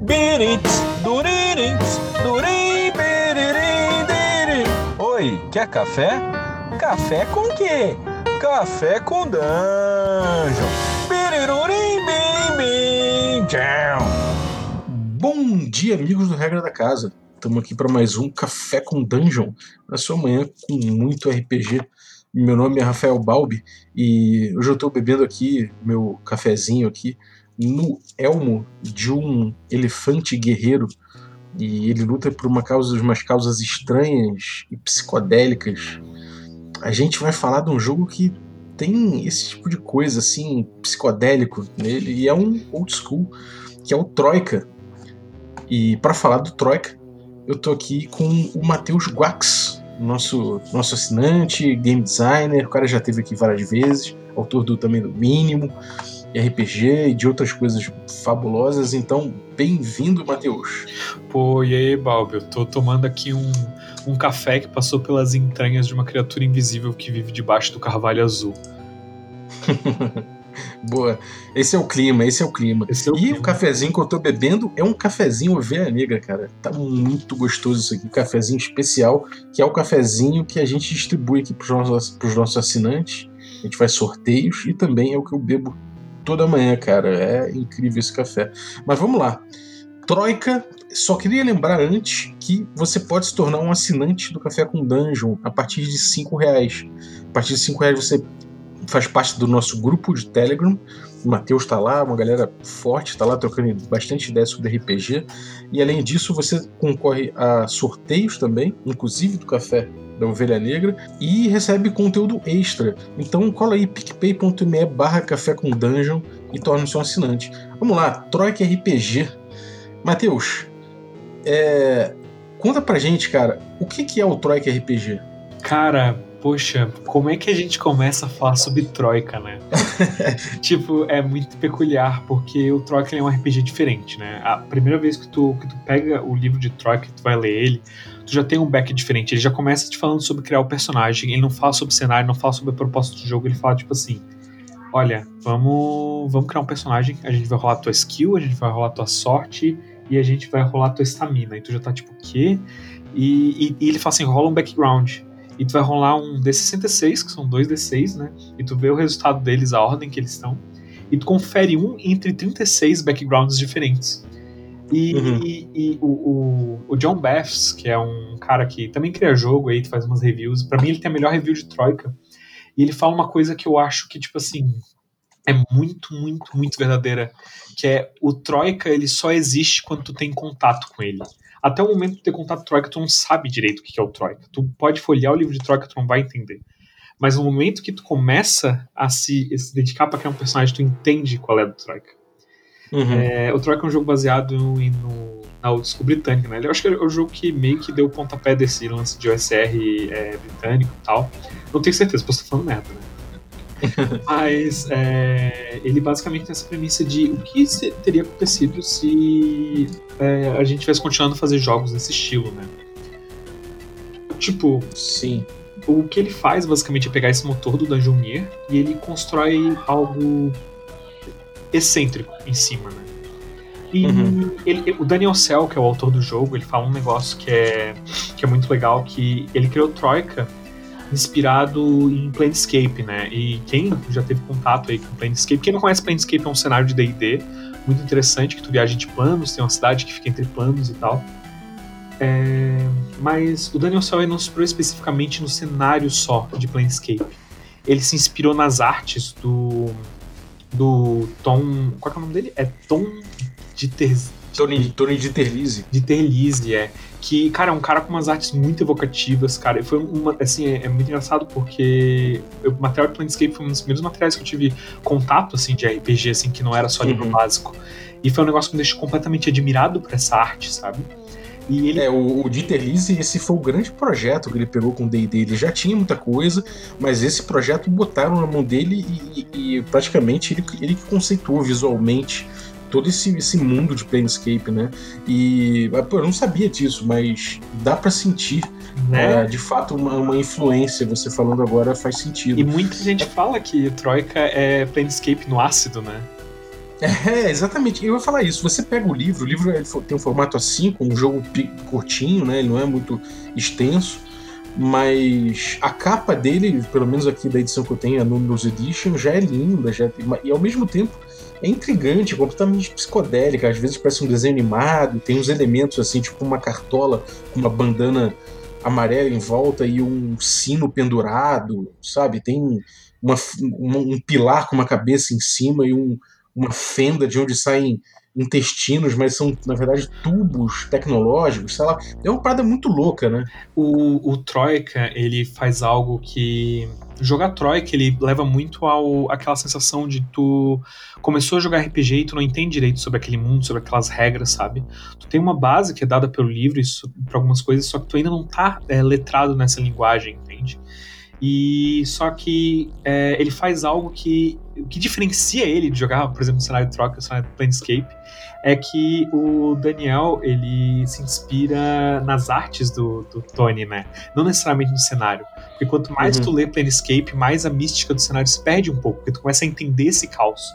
Birits, duririts, durim. Oi, quer café? Café com quê? Café com dungeon. Birirurim. Bom dia, amigos do Regra da Casa. Estamos aqui para mais um Café com Dungeon, na sua manhã com muito RPG. Meu nome é Rafael Balbi e hoje eu estou bebendo aqui meu cafezinho aqui no elmo de um elefante guerreiro e ele luta por uma causa, umas causas estranhas e psicodélicas. A gente vai falar de um jogo que tem esse tipo de coisa assim psicodélico nele e é um old school que é o Troika. E para falar do Troika, eu tô aqui com o Matheus Guax, nosso nosso assinante, game designer, o cara já teve aqui várias vezes, autor do também do Mínimo, RPG e de outras coisas fabulosas. Então, bem-vindo, Matheus. Pô, e aí, Balbi? Eu tô tomando aqui um, um café que passou pelas entranhas de uma criatura invisível que vive debaixo do carvalho azul. Boa. Esse é o clima, esse é o clima. É o e clima. o cafezinho que eu tô bebendo é um cafezinho ovelha negra, cara. Tá muito gostoso isso aqui. Um cafezinho especial, que é o cafezinho que a gente distribui aqui pros nossos, pros nossos assinantes. A gente faz sorteios e também é o que eu bebo toda manhã, cara. É incrível esse café. Mas vamos lá. Troika, só queria lembrar antes que você pode se tornar um assinante do Café com Dungeon a partir de 5 reais. A partir de 5 reais você faz parte do nosso grupo de Telegram. O Matheus está lá, uma galera forte, está lá trocando bastante ideias sobre RPG. E além disso, você concorre a sorteios também, inclusive do Café da Ovelha Negra, e recebe conteúdo extra. Então cola aí picpay.me barra café com dungeon e torne-se um assinante. Vamos lá, Troika RPG. Matheus, é... conta pra gente, cara, o que que é o Troika RPG? Cara, poxa, como é que a gente começa a falar sobre Troika, né? tipo, é muito peculiar, porque o Troika é um RPG diferente, né? A primeira vez que tu, que tu pega o livro de Troika e tu vai ler ele, tu já tem um back diferente. Ele já começa te falando sobre criar o personagem, ele não fala sobre cenário, não fala sobre a proposta do jogo, ele fala tipo assim: olha, vamos, vamos criar um personagem, a gente vai rolar tua skill, a gente vai rolar tua sorte e a gente vai rolar tua estamina. E tu já tá tipo, o quê? E, e, e ele fala assim: rola um background. E tu vai rolar um D66, que são dois D6, né? E tu vê o resultado deles, a ordem que eles estão. E tu confere um entre 36 backgrounds diferentes. E, Uhum. e- e o, o, o John Baths, que é um cara que também cria jogo aí, tu faz umas reviews. Pra mim, ele tem a melhor review de Troika. E ele fala uma coisa que eu acho que, tipo assim, é muito, muito, muito verdadeira. Que é o Troika, ele só existe quando tu tem contato com ele. Até o momento de ter contato Troika, tu não sabe direito o que é o Troika. Tu pode folhear o livro de Troika, tu não vai entender. Mas no momento que tu começa a se, a se dedicar pra criar um personagem, tu entende qual é do Troika. Uhum. É, o Troika é um jogo baseado em- no, na old school britânica, né? Eu acho que é o jogo que meio que deu o pontapé desse lance de OSR é, britânico e tal. Não tenho certeza, posso estar falando merda, né? Mas é, ele basicamente tem essa premissa de o que teria acontecido se é, a gente tivesse continuando a fazer jogos desse estilo, né? Tipo, Sim. o que ele faz basicamente é pegar esse motor do Dungeoneer e ele constrói algo excêntrico em cima, né? E Uhum. ele- o Daniel Cell, que é o autor do jogo, ele fala um negócio que é, que é muito legal, que ele criou Troika inspirado em Planescape, né? E quem já teve contato aí com Planescape, quem não conhece Planescape é um cenário de D&D muito interessante, que tu viaja de planos, tem uma cidade que fica entre planos e tal. É, mas o Daniel ele não se inspirou especificamente no cenário só de Planescape. Ele se inspirou nas artes do do Tom, qual é o nome dele? É Tom de Ter Tony, Tony de Terlizzi, é. Que, cara, é um cara com umas artes muito evocativas, cara. E Foi uma, assim, é, é muito engraçado porque o material de Planescape foi um dos primeiros materiais que eu tive contato, assim, de RPG, assim, que não era só livro Uhum. básico. E foi um negócio que me deixou completamente admirado por essa arte, sabe? E ele É, o, o Dieter Lise, esse foi o grande projeto que ele pegou com o D&D. Ele já tinha muita coisa, mas esse projeto botaram na mão dele e, e- e praticamente ele, ele que conceituou visualmente todo esse, esse mundo de Planescape, né? E pô, eu não sabia disso, mas dá pra sentir, né? é, de fato, uma, uma influência. Você falando agora faz sentido. E muita gente fala que Troika é Planescape no ácido, né? É, exatamente. Eu ia falar isso. Você pega o livro, o livro tem um formato assim, com um jogo curtinho, né? Ele não é muito extenso. Mas a capa dele, pelo menos aqui da edição que eu tenho, a Numbers Edition, já é linda, já e ao mesmo tempo é intrigante, completamente psicodélica. Às vezes parece um desenho animado, tem uns elementos assim, tipo uma cartola com uma bandana amarela em volta e um sino pendurado, sabe? Tem uma, um pilar com uma cabeça em cima e um, uma fenda de onde saem intestinos, mas são, na verdade, tubos tecnológicos, sei lá. É uma parada muito louca, né? O, o Troika, ele faz algo que. Jogar Troika, ele leva muito ao aquela sensação de tu começou a jogar RPG e tu não entende direito sobre aquele mundo, sobre aquelas regras, sabe? Tu tem uma base que é dada pelo livro para algumas coisas, só que tu ainda não tá é, letrado nessa linguagem, entende? E só que é, ele faz algo que o que diferencia ele de jogar, por exemplo, no cenário de troca, no cenário de Planescape, é que o Daniel ele se inspira nas artes do, do Tony, né? Não necessariamente no cenário. Porque quanto mais uhum. tu lê Planescape, mais a mística do cenário se perde um pouco, porque tu começa a entender esse caos.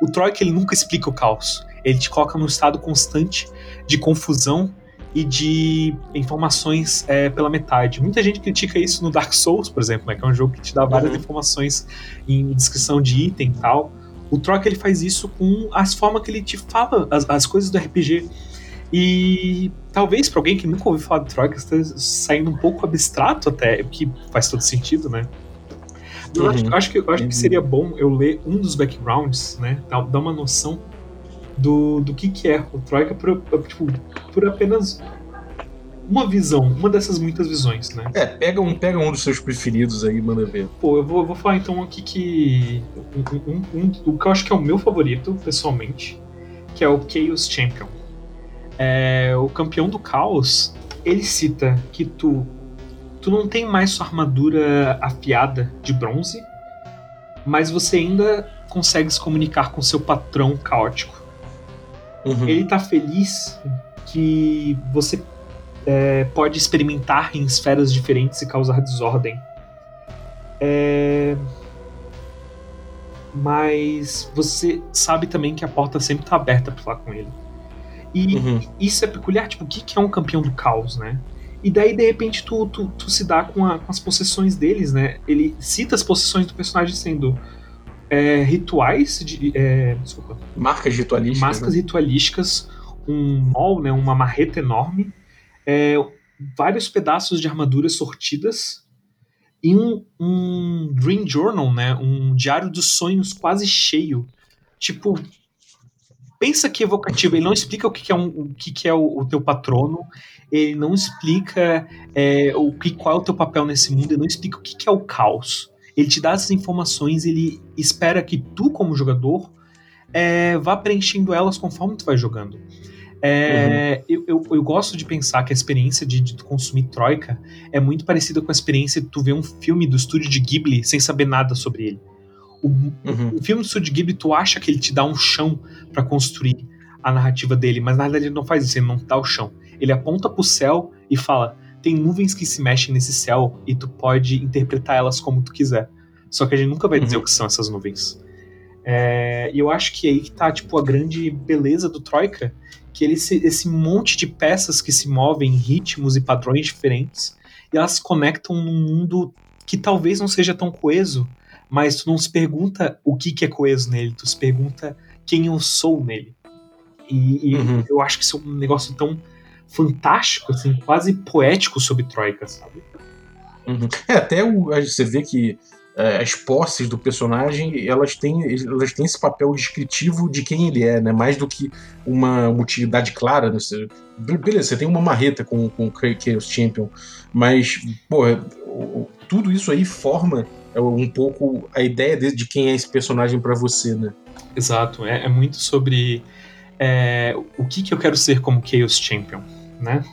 O Troika ele nunca explica o caos. Ele te coloca num estado constante de confusão e de informações é, pela metade. Muita gente critica isso no Dark Souls, por exemplo, né, que é um jogo que te dá várias uhum. informações em descrição de item e tal. O Troca ele faz isso com as formas que ele te fala as, as coisas do RPG. E talvez para alguém que nunca ouviu falar de Troika esteja saindo um pouco abstrato até, o que faz todo sentido, né? Eu, uhum. acho, acho, que, eu acho que seria bom eu ler um dos backgrounds, né? Dar, dar uma noção do, do que, que é o Troika por, tipo, por apenas uma visão, uma dessas muitas visões, né? É, pega um, pega um dos seus preferidos aí manda ver. Pô, eu vou, eu vou falar então aqui que. Um, um, um, o que eu acho que é o meu favorito, pessoalmente, que é o Chaos Champion. É, o campeão do caos, ele cita que tu, tu não tem mais sua armadura afiada de bronze, mas você ainda consegue se comunicar com seu patrão caótico. Uhum. Ele tá feliz que você é, pode experimentar em esferas diferentes e causar desordem. É... Mas você sabe também que a porta sempre tá aberta pra falar com ele. E uhum. isso é peculiar, tipo, o que, que é um campeão do caos, né? E daí, de repente, tu, tu, tu se dá com, a, com, as possessões deles, né? Ele cita as possessões do personagem sendo é, rituais de. É, desculpa. Marcas ritualísticas. Marcas né? ritualísticas, um mol, né, uma marreta enorme, é, vários pedaços de armadura sortidas e um, um Dream Journal, né, um diário dos sonhos quase cheio. Tipo, pensa que evocativo. Ele não explica o que, é, um, o que, é o, o, teu patrono, ele não explica é, o que, qual é o teu papel nesse mundo, ele não explica o que, que é o caos ele te dá essas informações, ele espera que tu, como jogador, é, vá preenchendo elas conforme tu vai jogando. É, uhum. eu, eu, eu, gosto de pensar que a experiência de, de consumir Troika é muito parecida com a experiência de tu ver um filme do estúdio de Ghibli sem saber nada sobre ele. O, uhum. o filme do estúdio de Ghibli, tu acha que ele te dá um chão para construir a narrativa dele, mas na verdade ele não faz isso, ele não dá o chão. Ele aponta pro céu e fala: tem nuvens que se mexem nesse céu e tu pode interpretar elas como tu quiser. Só que a gente nunca vai dizer uhum. o que são essas nuvens. É, e eu acho que aí que tá, tipo, a grande beleza do Troika, que ele esse monte de peças que se movem em ritmos e padrões diferentes, e elas se conectam num mundo que talvez não seja tão coeso, mas tu não se pergunta o que, que é coeso nele, tu se pergunta quem eu sou nele. E, e uhum. eu acho que isso é um negócio tão fantástico, assim, quase poético sobre Troika, sabe? Uhum. É, até o, você vê que as posses do personagem, elas têm, elas têm esse papel descritivo de quem ele é, né? Mais do que uma utilidade clara. Né? Você, beleza, você tem uma marreta com, com o Chaos Champion, mas, porra, tudo isso aí forma é, um pouco a ideia de, de quem é esse personagem para você, né? Exato, é, é muito sobre é, o que, que eu quero ser como Chaos Champion né?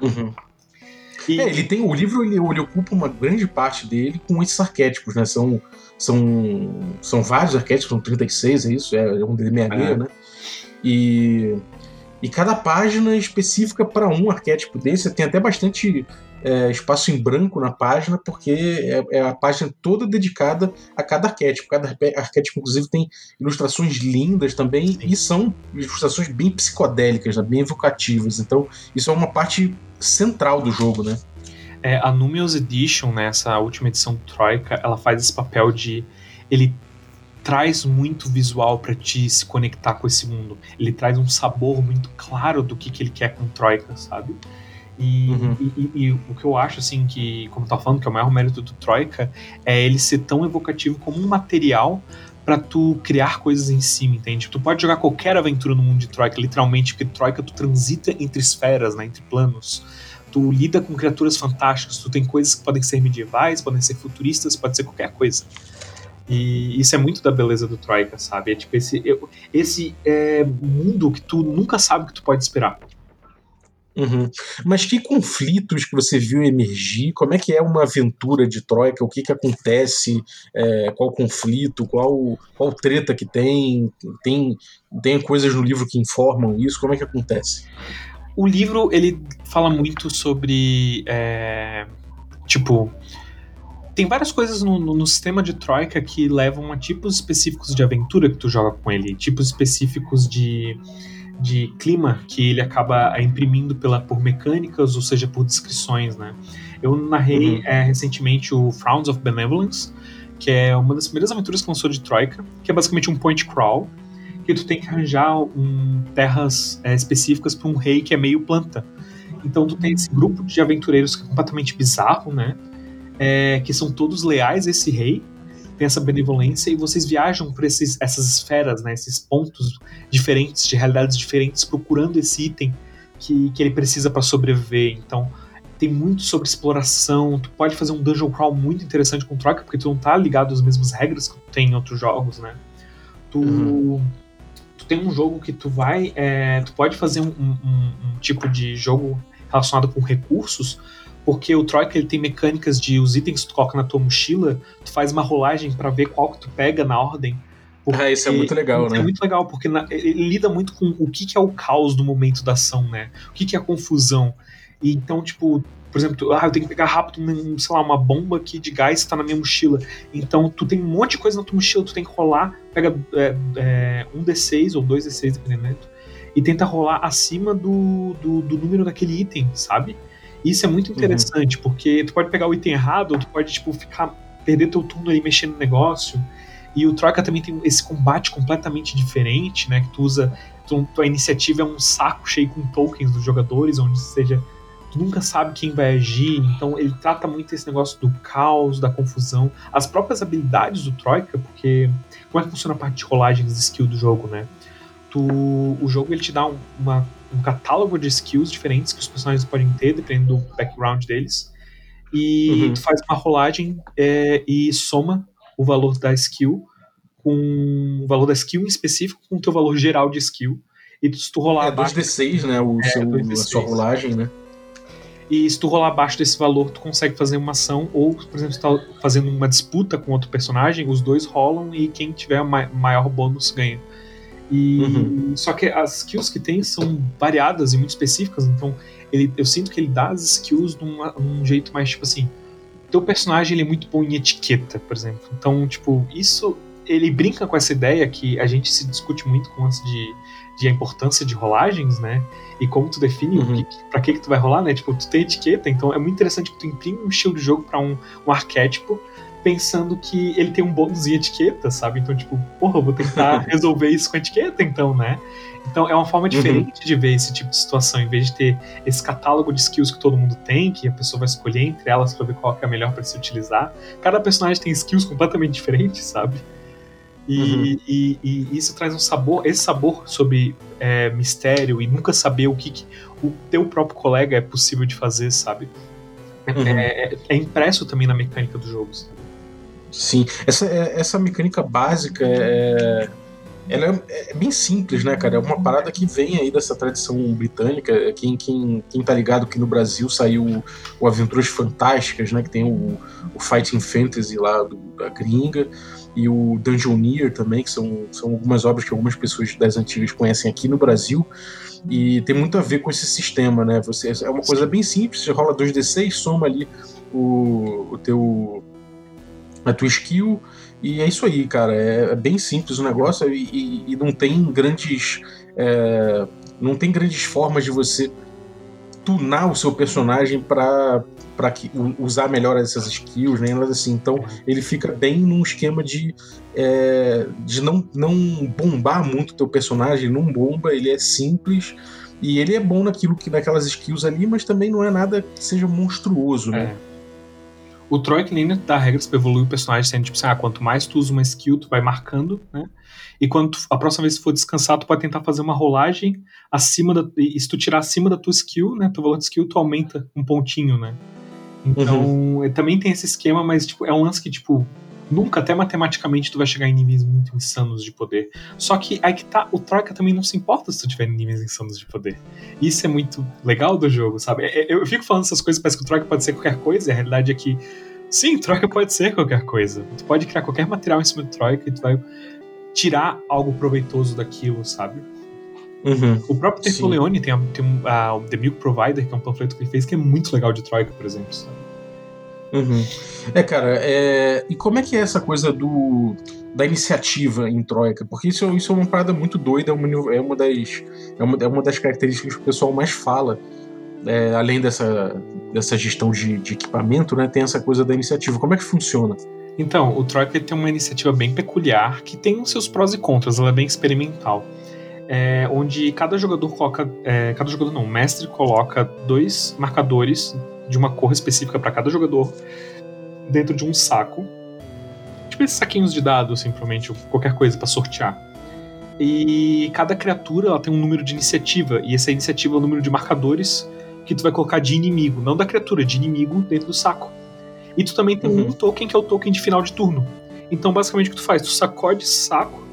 Uhum. E... É, ele tem o livro ele, ele, ocupa uma grande parte dele com esses arquétipos, né? São, são, são vários arquétipos, são 36, é isso? É, é um de meia é. né? E, e cada página específica para um arquétipo desse. Tem até bastante é, espaço em branco na página, porque é, é, a página toda dedicada a cada arquétipo. Cada arquétipo, inclusive, tem ilustrações lindas também, Sim. e são ilustrações bem psicodélicas, né, bem evocativas. Então, isso é uma parte central do jogo, né? É, a Numios Edition, né, essa última edição Troika, ela faz esse papel de. Ele traz muito visual para ti se conectar com esse mundo. Ele traz um sabor muito claro do que, que ele quer com Troika, sabe? E, uhum. e, e, e, o que eu acho, assim, que, como tava falando, que é o maior mérito do Troika, é ele ser tão evocativo como um material para tu criar coisas em cima, entende? Tu pode jogar qualquer aventura no mundo de Troika, literalmente, porque Troika tu transita entre esferas, né, entre planos. Tu lida com criaturas fantásticas, tu tem coisas que podem ser medievais, podem ser futuristas, pode ser qualquer coisa. E isso é muito da beleza do Troika, sabe? É tipo esse, esse é, mundo que tu nunca sabe o que tu pode esperar. Uhum. Mas que conflitos que você viu emergir? Como é que é uma aventura de Troika? O que, que acontece? É, qual conflito? Qual, qual treta que tem? tem? Tem coisas no livro que informam isso? Como é que acontece? O livro ele fala muito sobre é, tipo tem várias coisas no, no, no, sistema de Troika que levam a tipos específicos de aventura que tu joga com ele, tipos específicos de de clima que ele acaba imprimindo pela, por mecânicas, ou seja, por descrições, né? Eu narrei uhum. é, recentemente o Frowns of Benevolence, que é uma das primeiras aventuras que lançou de Troika, que é basicamente um point crawl, que tu tem que arranjar um, terras é, específicas para um rei que é meio planta. Então tu tem esse grupo de aventureiros que é completamente bizarro, né? É, que são todos leais a esse rei, tem essa benevolência e vocês viajam por esses, essas esferas, né, esses pontos diferentes, de realidades diferentes, procurando esse item que, que ele precisa para sobreviver. Então, tem muito sobre exploração. Tu pode fazer um dungeon crawl muito interessante com troca, porque tu não tá ligado às mesmas regras que tu tem em outros jogos, né? Tu, uhum. tu tem um jogo que tu vai. É, tu pode fazer um, um, um tipo de jogo relacionado com recursos, porque o Troika ele tem mecânicas de os itens que tu coloca na tua mochila, tu faz uma rolagem para ver qual que tu pega na ordem. Ah, isso é muito legal, isso né? É muito legal, porque na, ele lida muito com o que, que é o caos do momento da ação, né? O que, que é a confusão. E então, tipo, por exemplo, tu, ah, eu tenho que pegar rápido, sei lá, uma bomba aqui de gás que tá na minha mochila. Então, tu tem um monte de coisa na tua mochila, tu tem que rolar, pega é, é, um D6 ou dois D6, dependendo, e tenta rolar acima do, do, do número daquele item, sabe? Isso é muito uhum. interessante, uhum. porque tu pode pegar o item errado, ou tu pode, tipo, ficar. perder teu turno aí mexendo no negócio. E o Troika também tem esse combate completamente diferente, né? Que tu usa. Tu, tua iniciativa é um saco cheio com tokens dos jogadores, onde seja. Tu nunca sabe quem vai agir, então ele trata muito esse negócio do caos, da confusão, as próprias habilidades do Troika, porque como é que funciona a parte de rolagens de skill do jogo, né? Tu, o jogo ele te dá um, uma um catálogo de skills diferentes que os personagens podem ter, dependendo do background deles. E uhum. tu faz uma rolagem é, e soma o valor da skill com o valor da skill em específico com o teu valor geral de skill. E se tu rolar é, abaixo. 2D6, né? O é, seu, 2D6. a sua rolagem, né? E se tu rolar abaixo desse valor, tu consegue fazer uma ação, ou, por exemplo, se tu tá fazendo uma disputa com outro personagem, os dois rolam e quem tiver maior bônus ganha. E uhum. só que as skills que tem são variadas e muito específicas, então ele, eu sinto que ele dá as skills num jeito mais tipo assim. Teu personagem ele é muito bom em etiqueta, por exemplo. Então, tipo, isso ele brinca com essa ideia que a gente se discute muito com antes de, de a importância de rolagens, né? E como tu define uhum. que, pra que, que tu vai rolar, né? Tipo, tu tem etiqueta, então é muito interessante que tu imprime um estilo de jogo para um, um arquétipo pensando que ele tem um bônus em etiqueta, sabe? Então, tipo, porra, eu vou tentar resolver isso com etiqueta, então, né? Então é uma forma diferente uhum. de ver esse tipo de situação, em vez de ter esse catálogo de skills que todo mundo tem, que a pessoa vai escolher entre elas para ver qual é a melhor para se utilizar. Cada personagem tem skills completamente diferentes, sabe? E, uhum. e, e, isso traz um sabor, esse sabor sobre é, mistério e nunca saber o que, que, o teu próprio colega é possível de fazer, sabe? Uhum. É, é, é, impresso também na mecânica dos jogos. Sim, essa, é, essa mecânica básica é, ela é, é, bem simples, né, cara? É uma parada que vem aí dessa tradição britânica. Quem, quem, quem tá ligado que no Brasil saiu o Aventuras Fantásticas, né? Que tem o, o Fighting Fantasy lá do, da gringa e o Dungeoneer também, que são, são algumas obras que algumas pessoas das antigas conhecem aqui no Brasil. E tem muito a ver com esse sistema, né? Você, é uma coisa bem simples, você rola 2d6, soma ali o, o teu a tua skill e é isso aí, cara. É, é bem simples o negócio e, e, e não tem grandes. É, não tem grandes formas de você tunar o seu personagem para para usar melhor essas skills, nem né? assim. Então ele fica bem num esquema de, é, de não, não bombar muito o teu personagem, não bomba, ele é simples e ele é bom naquilo que naquelas skills ali, mas também não é nada que seja monstruoso, né? É. O Troy que nem dá regras pra evoluir o personagem, sendo tipo assim, ah, quanto mais tu usa uma skill, tu vai marcando, né? E quando tu, a próxima vez que for descansar, tu pode tentar fazer uma rolagem acima da. E se tu tirar acima da tua skill, né? Teu valor de skill, tu aumenta um pontinho, né? Então, uhum. também tem esse esquema, mas tipo, é um lance que, tipo, nunca, até matematicamente, tu vai chegar em níveis muito insanos de poder. Só que aí que tá, o Troika também não se importa se tu tiver em níveis insanos de poder. Isso é muito legal do jogo, sabe? É, é, eu fico falando essas coisas, parece que o Troika pode ser qualquer coisa, e a realidade é que, sim, Troika pode ser qualquer coisa. Tu pode criar qualquer material em cima do Troika e tu vai tirar algo proveitoso daquilo, sabe? Uhum, o próprio Tertulione tem, a, tem a, o The Milk Provider, que é um panfleto que ele fez, que é muito legal de Troika, por exemplo, sabe? Uhum. É, cara, é... e como é que é essa coisa do da iniciativa em Troika? Porque isso, isso é uma parada muito doida, é uma, é uma, das, é uma, é uma das características que o pessoal mais fala. É, além dessa, dessa gestão de, de, equipamento, né, tem essa coisa da iniciativa. Como é que funciona? Então, o Troika tem uma iniciativa bem peculiar, que tem os seus prós e contras, ela é bem experimental. É, onde cada jogador coloca. É, cada jogador não, o mestre coloca dois marcadores de uma cor específica para cada jogador dentro de um saco. Tipo esses saquinhos de dados, simplesmente, qualquer coisa para sortear. E cada criatura ela tem um número de iniciativa, e essa iniciativa é o número de marcadores que tu vai colocar de inimigo, não da criatura, de inimigo dentro do saco. E tu também tem uhum. um token que é o token de final de turno. Então, basicamente, o que tu faz? Tu sacode esse saco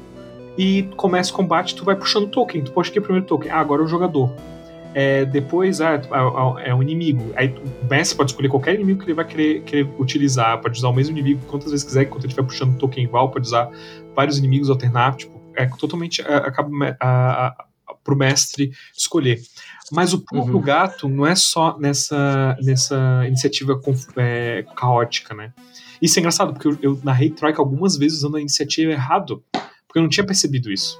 e começa o combate, tu vai puxando token. Tu pode que é o primeiro token? Ah, agora é o jogador. É, depois ah, é, é um inimigo. Aí o mestre pode escolher qualquer inimigo que ele vai querer, querer utilizar. Pode usar o mesmo inimigo quantas vezes quiser, enquanto ele estiver puxando token igual, pode usar vários inimigos alternar. Tipo, é totalmente. É, acaba pro mestre escolher. Mas o pulo uhum. gato não é só nessa, nessa iniciativa é, caótica, né? Isso é engraçado, porque eu, eu narrei Troika algumas vezes usando a iniciativa errado, porque eu não tinha percebido isso.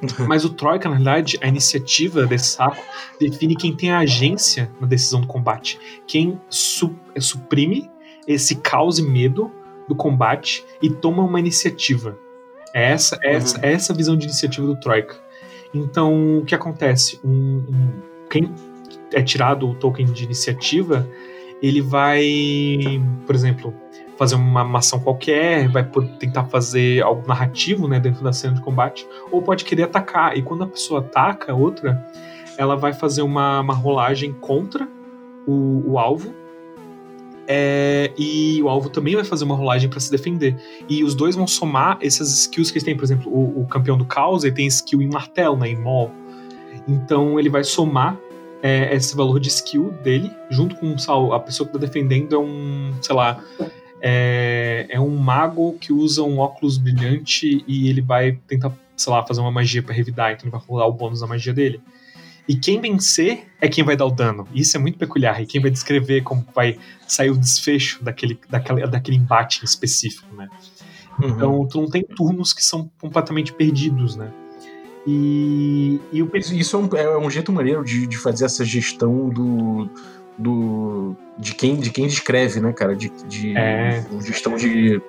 Mas o Troika, na verdade, a iniciativa desse saco define quem tem a agência na decisão do combate. Quem su é, suprime esse caos e medo do combate e toma uma iniciativa. É essa, é essa, é essa visão de iniciativa do Troika. Então, o que acontece? Um, um, quem é tirado o token de iniciativa, ele vai, por exemplo, fazer uma, ação qualquer, vai tentar fazer algo narrativo né, dentro da cena de combate, ou pode querer atacar. E quando a pessoa ataca a outra, ela vai fazer uma, uma rolagem contra o, o alvo. É, e o alvo também vai fazer uma rolagem para se defender. E os dois vão somar essas skills que eles têm. Por exemplo, o, o campeão do caos ele tem skill em martelo, né, em mol. Então ele vai somar é, esse valor de skill dele, junto com a pessoa que está defendendo é um, sei lá, é, é um mago que usa um óculos brilhante e ele vai tentar, sei lá, fazer uma magia para revidar, então ele vai rolar o bônus da magia dele. E quem vencer é quem vai dar o dano. Isso é muito peculiar. E quem vai descrever como vai sair o desfecho daquele, daquele, daquele embate específico, né? Uhum. Então, tu não tem turnos que são completamente perdidos, né? E, e o... Isso é um, é um jeito maneiro de, de fazer essa gestão do, do de quem de quem descreve, né, cara, de, de é. gestão de,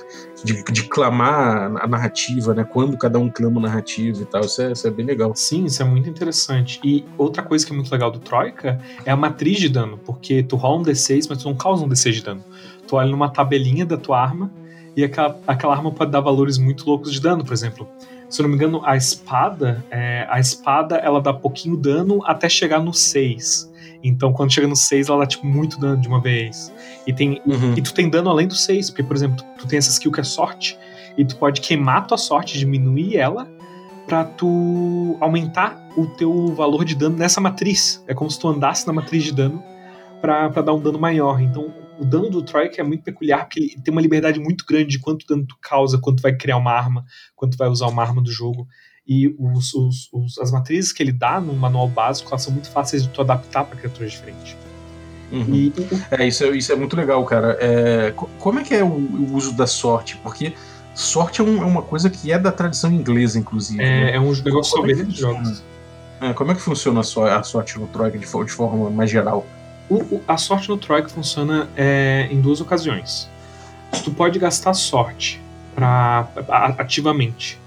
de, de, clamar a narrativa, né, quando cada um clama a narrativa e tal, isso é, isso é, bem legal. Sim, isso é muito interessante. E outra coisa que é muito legal do Troika é a matriz de dano, porque tu rola um D6, mas tu não causa um D6 de dano. Tu olha numa tabelinha da tua arma e aquela, aquela arma pode dar valores muito loucos de dano, por exemplo. Se eu não me engano, a espada, é, a espada ela dá pouquinho dano até chegar no 6. Então, quando chega no 6, ela dá, tipo, muito dano de uma vez. E, tem, uhum. e tu tem dano além do 6, porque, por exemplo, tu, tu, tem essa skill que é sorte, e tu pode queimar tua sorte, diminuir ela, para tu aumentar o teu valor de dano nessa matriz. É como se tu andasse na matriz de dano para dar um dano maior. Então, o dano do Troika é muito peculiar, porque ele tem uma liberdade muito grande de quanto dano tu causa, quanto vai criar uma arma, quanto vai usar uma arma do jogo. E os, os, os, as matrizes que ele dá no manual básico, elas são muito fáceis de tu adaptar para criaturas diferentes. Uhum. E, é, isso, é, isso é muito legal, cara. É, como é que é o, o uso da sorte? Porque sorte é, um, é, uma coisa que é da tradição inglesa, inclusive. É, né? é um negócio sobre é jogos. É, como é que funciona a, so, a sorte no Troika de, de forma mais geral? O, o, a sorte no Troika funciona é, em duas ocasiões. Tu pode gastar sorte pra, ativamente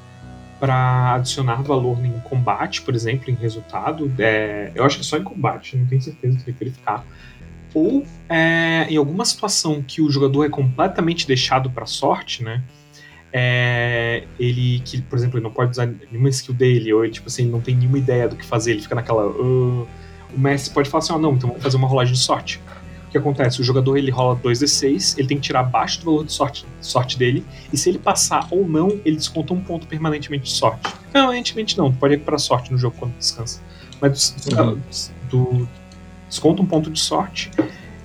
para adicionar valor em combate, por exemplo, em resultado. É, eu acho que é só em combate, não tenho certeza, tem que verificar. Ou é, em alguma situação que o jogador é completamente deixado para sorte, né? É, ele, que, por exemplo, ele não pode usar nenhuma skill dele, ou ele, tipo assim, não tem nenhuma ideia do que fazer, ele fica naquela. Uh, o mestre pode falar assim: ah, não, então vamos fazer uma rolagem de sorte. O que acontece? O jogador ele rola 2d6, ele tem que tirar abaixo do valor de sorte, sorte dele, e se ele passar ou não, ele desconta um ponto permanentemente de sorte. Permanentemente não, pode recuperar sorte no jogo quando descansa. Mas uhum. do, desconta um ponto de sorte,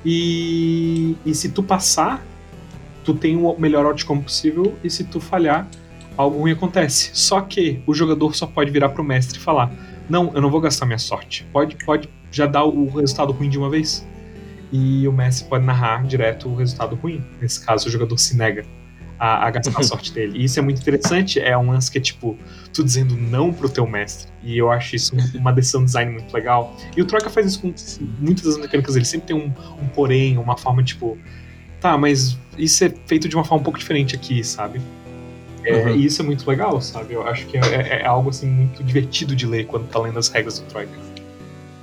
e, e se tu passar, tu tem o melhor outcome possível, e se tu falhar, algo ruim acontece. Só que o jogador só pode virar pro mestre e falar: Não, eu não vou gastar minha sorte. Pode, pode já dar o resultado ruim de uma vez e o Messi pode narrar direto o resultado ruim. Nesse caso, o jogador se nega a, a gastar a sorte dele. E isso é muito interessante, é um lance que é tipo, tu dizendo não pro teu mestre. E eu acho isso uma decisão de design muito legal. E o Troika faz isso com muitas das mecânicas, ele sempre tem um, um porém, uma forma tipo, tá, mas isso é feito de uma forma um pouco diferente aqui, sabe? É, uhum. E isso é muito legal, sabe? Eu acho que é, é, é, algo assim muito divertido de ler quando tá lendo as regras do Troika.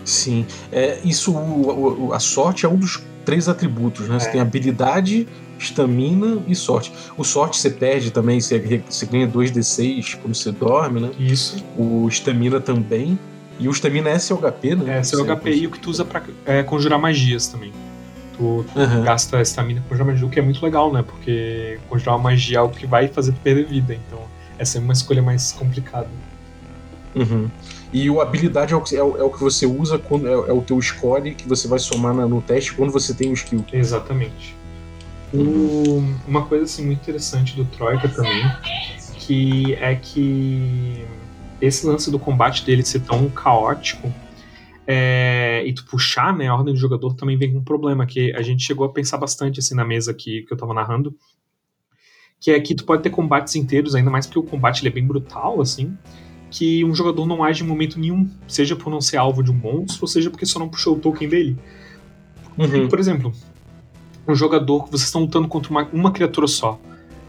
Sim. É, isso, o, o, a sorte é um dos três atributos, né? É. Você tem habilidade, estamina e sorte. O sorte você perde também, você, você ganha 2d6 quando você dorme, né? Isso. O estamina também. E o estamina é SLHP, né? É, SLHP e o que tu usa pra é, conjurar magias também. Tu uhum. gasta estamina magia, o que é muito legal, né? Porque conjurar uma magia é algo que vai fazer perder vida, então essa é uma escolha mais complicada. Uhum. E o habilidade é o, que, é o, é o que você usa, quando, é, é, o teu score que você vai somar na, no teste quando você tem o skill. Exatamente. O, uma coisa assim, muito interessante do Troika também, que é que esse lance do combate dele ser tão caótico é, e tu puxar né, a ordem do jogador também vem com um problema, que a gente chegou a pensar bastante assim na mesa aqui que eu tava narrando, que é que tu pode ter combates inteiros, ainda mais porque o combate é bem brutal, assim, que um jogador não age em momento nenhum, seja por não ser alvo de um monstro, ou seja porque só não puxou o token dele. Uhum. Por exemplo, um jogador que vocês estão lutando contra uma, uma criatura só.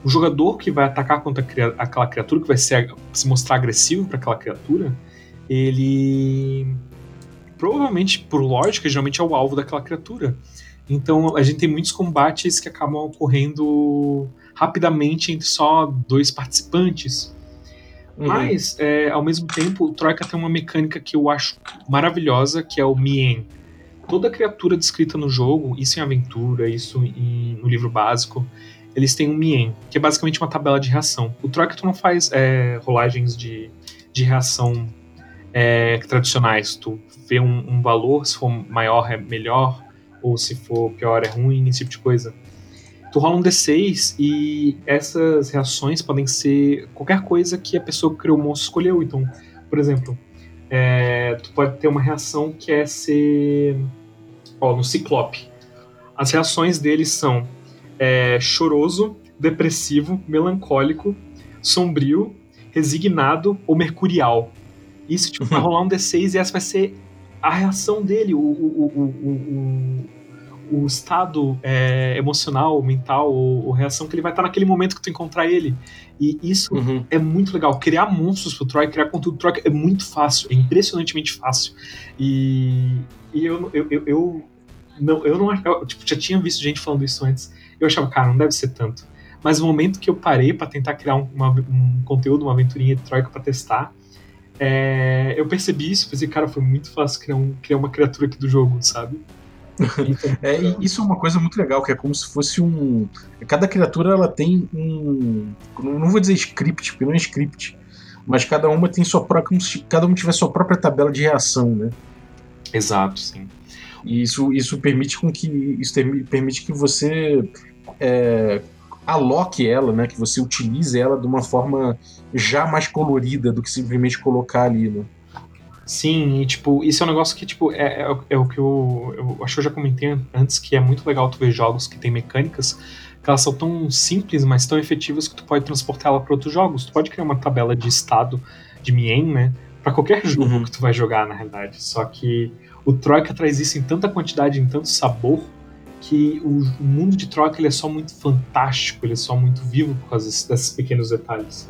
O jogador que vai atacar contra aquela criatura, que vai ser, se mostrar agressivo para aquela criatura, ele provavelmente, por lógica, geralmente é o alvo daquela criatura. Então a gente tem muitos combates que acabam ocorrendo rapidamente entre só dois participantes. Uhum. Mas, é, ao mesmo tempo, o Troika tem uma mecânica que eu acho maravilhosa, que é o Mien. Toda criatura descrita no jogo, isso em aventura, isso em, no livro básico, eles têm um Mien, que é basicamente uma tabela de reação. O Troika tu não faz é, rolagens de, de reação é, tradicionais. Tu vê um, um valor, se for maior é melhor, ou se for pior é ruim, esse tipo de coisa tu rola um D6 e essas reações podem ser qualquer coisa que a pessoa que criou o monstro escolheu. Então, por exemplo, é, tu pode ter uma reação que é ser. Ó, no Ciclope. As reações deles são é, choroso, depressivo, melancólico, sombrio, resignado ou mercurial. Isso, tipo, vai rolar um D6 e essa vai ser a reação dele, o, o, o, o o estado é, emocional, mental, ou, ou, reação que ele vai estar naquele momento que tu encontrar ele. E isso uhum. é muito legal. Criar monstros pro Troy, criar conteúdo pro Troy é muito fácil, é impressionantemente fácil. E, e eu, eu, eu, eu, não, eu não tipo, já tinha visto gente falando isso antes. Eu achava, cara, não deve ser tanto. Mas no momento que eu parei para tentar criar um, uma, um conteúdo, uma aventurinha de Troika para testar, é, eu percebi isso, pensei, cara, foi muito fácil criar, um, criar uma criatura aqui do jogo, sabe? é, isso é uma coisa muito legal, que é como se fosse um. Cada criatura ela tem um. Não vou dizer script, porque não é script, mas cada uma tem sua própria. cada uma tiver sua própria tabela de reação, né? Exato, sim. E isso, isso permite com que. Isso permite que você é, aloque ela, né? Que você utilize ela de uma forma já mais colorida do que simplesmente colocar ali, né? Sim, e tipo, isso é um negócio que, tipo, é, é, é o que eu, eu acho que eu já comentei antes, que é muito legal tu ver jogos que tem mecânicas que elas são tão simples, mas tão efetivas que tu pode transportar ela para outros jogos. Tu pode criar uma tabela de estado de Mien, né? Para qualquer jogo uhum. que tu vai jogar, na realidade. Só que o Troika traz isso em tanta quantidade, em tanto sabor, que o, o mundo de Troika ele é só muito fantástico, ele é só muito vivo por causa desses pequenos detalhes.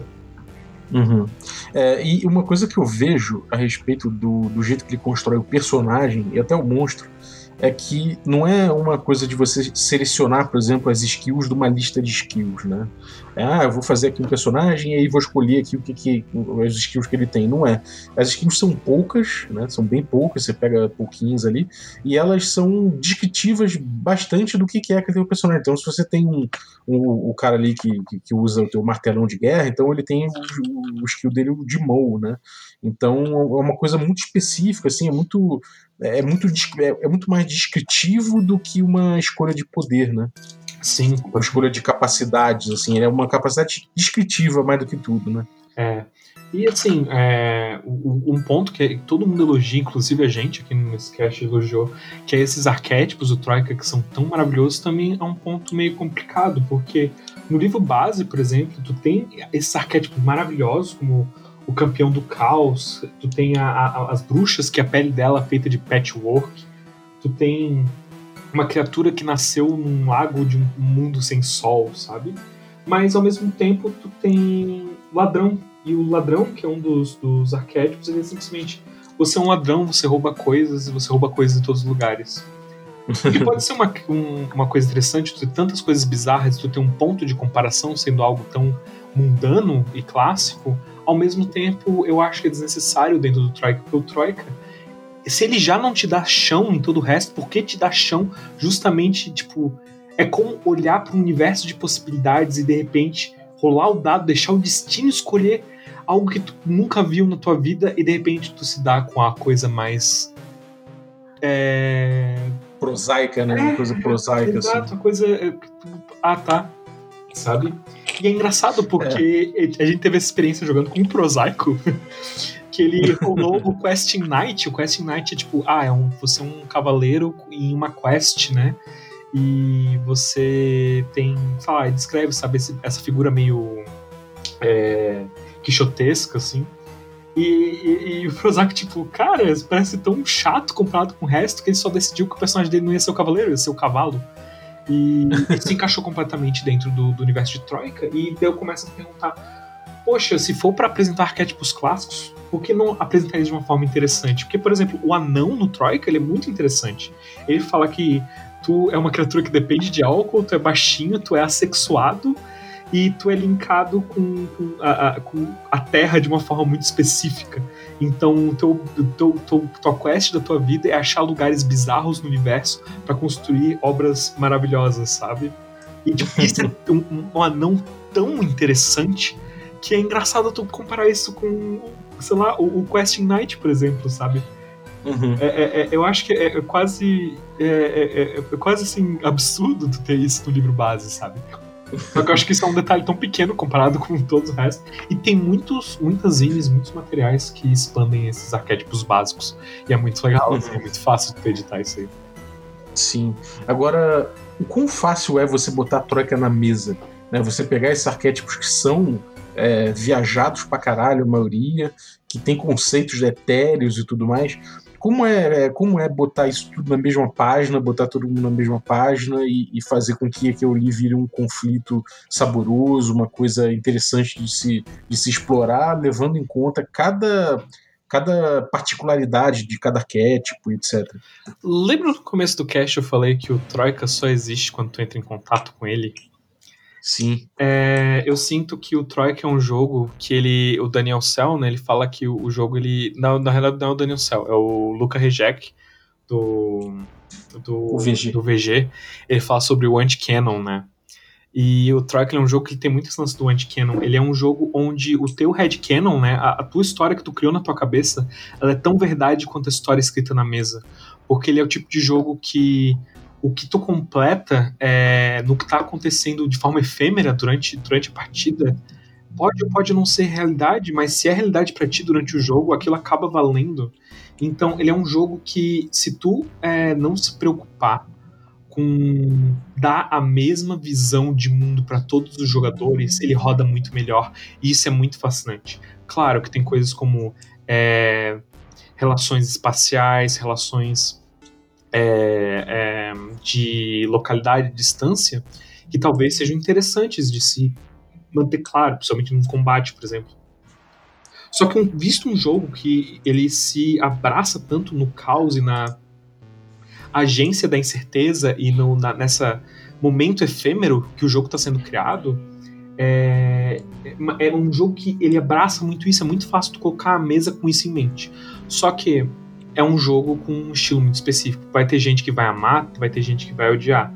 Uhum. É, e uma coisa que eu vejo a respeito do, do jeito que ele constrói o personagem e até o monstro é que não é uma coisa de você selecionar, por exemplo, as skills de uma lista de skills, né? É, ah, eu vou fazer aqui um personagem e aí vou escolher aqui o que, que as skills que ele tem. Não é. As skills são poucas, né? São bem poucas, você pega pouquinhas ali, e elas são descritivas bastante do que, que é aquele teu personagem. Então, se você tem um, um o cara ali que, que, que, usa o teu martelão de guerra, então ele tem o, o skill dele de Moe, né? Então é uma coisa muito específica, assim, é muito é muito, é, é muito mais descritivo do que uma escolha de poder, né? Sim. Uma escolha de capacidades, assim, é uma capacidade descritiva mais do que tudo, né? É. E assim, é, um ponto que todo mundo elogia, inclusive a gente aqui no cast elogiou, que é esses arquétipos do Troika que são tão maravilhosos, também é um ponto meio complicado, porque no livro base, por exemplo, tu tem esses arquétipos maravilhosos, como o campeão do caos, tu tem a, a, as bruxas, que a pele dela é feita de patchwork, tu tem uma criatura que nasceu num lago de um mundo sem sol, sabe? Mas ao mesmo tempo tu tem ladrão, e o ladrão, que é um dos, dos arquétipos, ele é simplesmente você é um ladrão, você rouba coisas, e você rouba coisas em todos os lugares. E pode ser uma, um, uma coisa interessante, tu ter tantas coisas bizarras, tu ter um ponto de comparação sendo algo tão mundano e clássico, ao mesmo tempo, eu acho que é desnecessário dentro do Troika, porque o Troika, se ele já não te dá chão em todo o resto, por que te dá chão justamente, tipo, é como olhar para um universo de possibilidades e de repente rolar o dado, deixar o destino escolher algo que tu nunca viu na tua vida e de repente tu se dá com a coisa mais. É... Prosaica, né? Uma coisa prosaica. Exato, assim. a coisa. É, ah, tá. Sabe? E é engraçado porque é. a gente teve essa experiência jogando com um prosaico. Que ele rolou o Questing Knight. O Questing Knight é tipo, ah, é um, você é um cavaleiro em uma quest, né? E você tem, sei lá, descreve, sabe, esse, essa figura meio é, quixotesca, assim. E, e, e o Prozac, tipo, cara, parece tão chato comparado com o resto que ele só decidiu que o personagem dele não ia ser o cavaleiro, ia ser o cavalo. E se encaixou completamente dentro do, do, universo de Troika. E daí eu começo a perguntar: poxa, se for para apresentar arquétipos clássicos, por que não apresentar eles de uma forma interessante? Porque, por exemplo, o anão no Troika ele é muito interessante. Ele fala que tu é uma criatura que depende de álcool, tu é baixinho, tu é assexuado e tu é linkado com, com, a, a, com a Terra de uma forma muito específica. Então, teu, teu, teu, tua quest da tua vida é achar lugares bizarros no universo para construir obras maravilhosas, sabe? E tipo, isso é um, um anão tão interessante que é engraçado tu comparar isso com, sei lá, o, o Questing Knight, por exemplo, sabe? Uhum. É, é, é, eu acho que é, é quase. É, é, quase assim, absurdo tu ter isso no livro base, sabe? Só que eu acho que isso é um detalhe tão pequeno comparado com todos os restos. E tem muitos, muitas ilhas, muitos materiais que expandem esses arquétipos básicos. E é muito legal, assim, é muito fácil de editar isso aí. Sim. Agora, o quão fácil é você botar a troika na mesa? Né? Você pegar esses arquétipos que são é, viajados pra caralho, a maioria, que tem conceitos etéreos e tudo mais, como é, é, como é botar isso tudo na mesma página, botar todo mundo na mesma página e, e fazer com que aquilo ali vire um conflito saboroso, uma coisa interessante de se, de se explorar, levando em conta cada cada particularidade de cada arquétipo, etc. Lembra no começo do cast eu falei que o Troika só existe quando tu entra em contato com ele? Sim. É, eu sinto que o Troika é um jogo que ele. O Daniel Cell, né? Ele fala que o, o jogo ele. Não, na realidade não é o Daniel Cell, é o Luca Rejec do. Do VG. do VG. Ele fala sobre o anti-canon, né? E o Troika é um jogo que tem muitas lance do anti-canon. Ele é um jogo onde o teu headcanon, né, a, a tua história que tu criou na tua cabeça, ela é tão verdade quanto a história escrita na mesa. Porque ele é o tipo de jogo que o que tu completa é, no que tá acontecendo de forma efêmera durante, durante a partida pode pode não ser realidade, mas se é realidade para ti durante o jogo, aquilo acaba valendo. Então, ele é um jogo que, se tu é, não se preocupar com dar a mesma visão de mundo para todos os jogadores, ele roda muito melhor. E isso é muito fascinante. Claro que tem coisas como é, relações espaciais, relações é, é, de localidade e distância, que talvez sejam interessantes de se manter claro, principalmente num combate, por exemplo. Só que visto um jogo que ele se abraça tanto no caos e na agência da incerteza e no, na, nessa momento efêmero que o jogo está sendo criado, é, é, um jogo que ele abraça muito isso, é muito fácil tu colocar a mesa com isso em mente. Só que é um jogo com um estilo muito específico. Vai ter gente que vai amar, vai ter gente que vai odiar.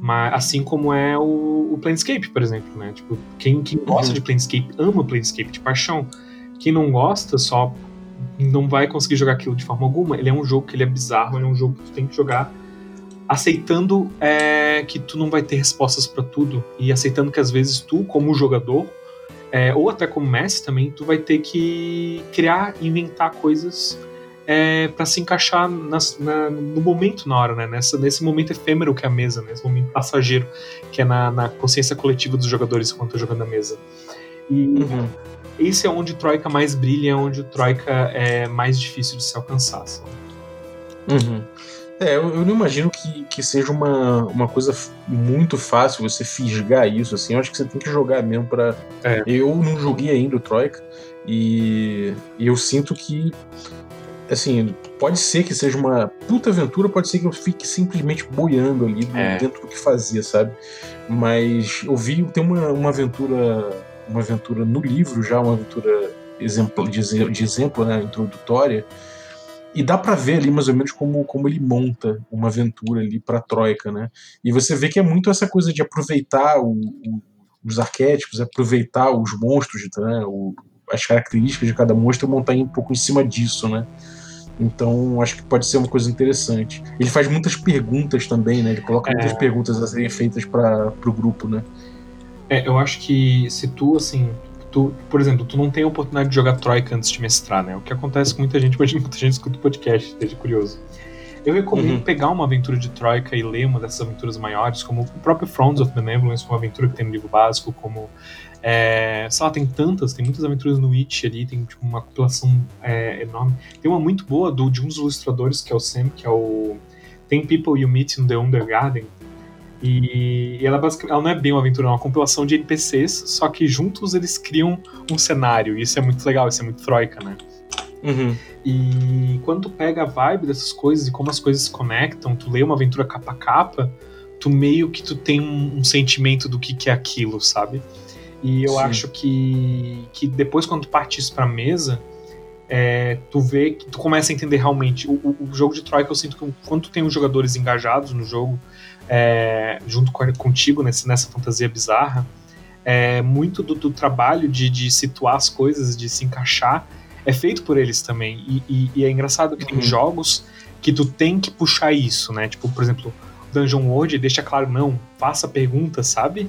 Mas, assim como é o, o Planescape, por exemplo, né? Tipo, quem, quem gosta uhum. de Planescape ama Planescape de paixão. Quem não gosta só não vai conseguir jogar aquilo de forma alguma. Ele é um jogo que ele é bizarro, ele é um jogo que tu tem que jogar aceitando é, que tu não vai ter respostas para tudo e aceitando que às vezes tu, como jogador, é, ou até como mestre também, tu vai ter que criar, inventar coisas é, para se encaixar nas, na, no momento na hora, né? Nessa, nesse momento efêmero que é a mesa, né? nesse momento passageiro que é na, na consciência coletiva dos jogadores enquanto jogando a mesa. E uhum. esse é onde o Troika mais brilha, é onde o Troika é mais difícil de se alcançar. Uhum. É, eu, eu, não imagino que, que seja uma, uma coisa muito fácil você fisgar isso, assim. Eu acho que você tem que jogar mesmo para é. Eu não joguei ainda o Troika e eu sinto que assim, pode ser que seja uma puta aventura, pode ser que eu fique simplesmente boiando ali é. dentro do que fazia, sabe? Mas eu vi, tem uma, uma aventura, uma aventura no livro já, uma aventura exemplo, de, de exemplo, né, introdutória, e dá para ver ali mais ou menos como, como ele monta uma aventura ali para Troika, né? E você vê que é muito essa coisa de aproveitar o, o, os arquétipos, aproveitar os monstros, né? O, as características de cada monstro e montar um pouco em cima disso, né? Então, acho que pode ser uma coisa interessante. Ele faz muitas perguntas também, né? Ele coloca é... muitas perguntas a serem feitas para o grupo, né? É, eu acho que se tu, assim, tu, por exemplo, tu não tem a oportunidade de jogar Troika antes de mestrar, né? O que acontece com muita gente, imagina muita gente escuta o podcast, esteja curioso. Eu recomendo uhum. pegar uma aventura de Troika e ler uma dessas aventuras maiores, como o próprio Fronts of Benevolence, uma aventura que tem no livro básico, como é, sei lá, tem tantas, tem muitas aventuras no Witch ali, tem tipo, uma compilação é, enorme. Tem uma muito boa do, de um dos ilustradores, que é o Sam, que é o Tem People You Meet in the Undergarden. E, e ela, basicamente, ela não é bem uma aventura, é uma compilação de NPCs, só que juntos eles criam um cenário. E isso é muito legal, isso é muito troika, né? Uhum. E quando tu pega a vibe dessas coisas e como as coisas se conectam, tu lê uma aventura capa a capa, tu meio que tu tem um, um sentimento do que, que é aquilo, sabe? E eu Sim. acho que, que depois, quando tu parte isso pra mesa, é, tu vê que tu começa a entender realmente. O, o, o, jogo de Troika, eu sinto que quando tu tem os jogadores engajados no jogo, é, junto com, contigo nesse, nessa fantasia bizarra, é, muito do, do trabalho de, de, situar as coisas, de se encaixar, é feito por eles também. E, e, e é engraçado que uhum. tem jogos que tu tem que puxar isso, né? Tipo, por exemplo, Dungeon World deixa claro, não, faça perguntas, sabe?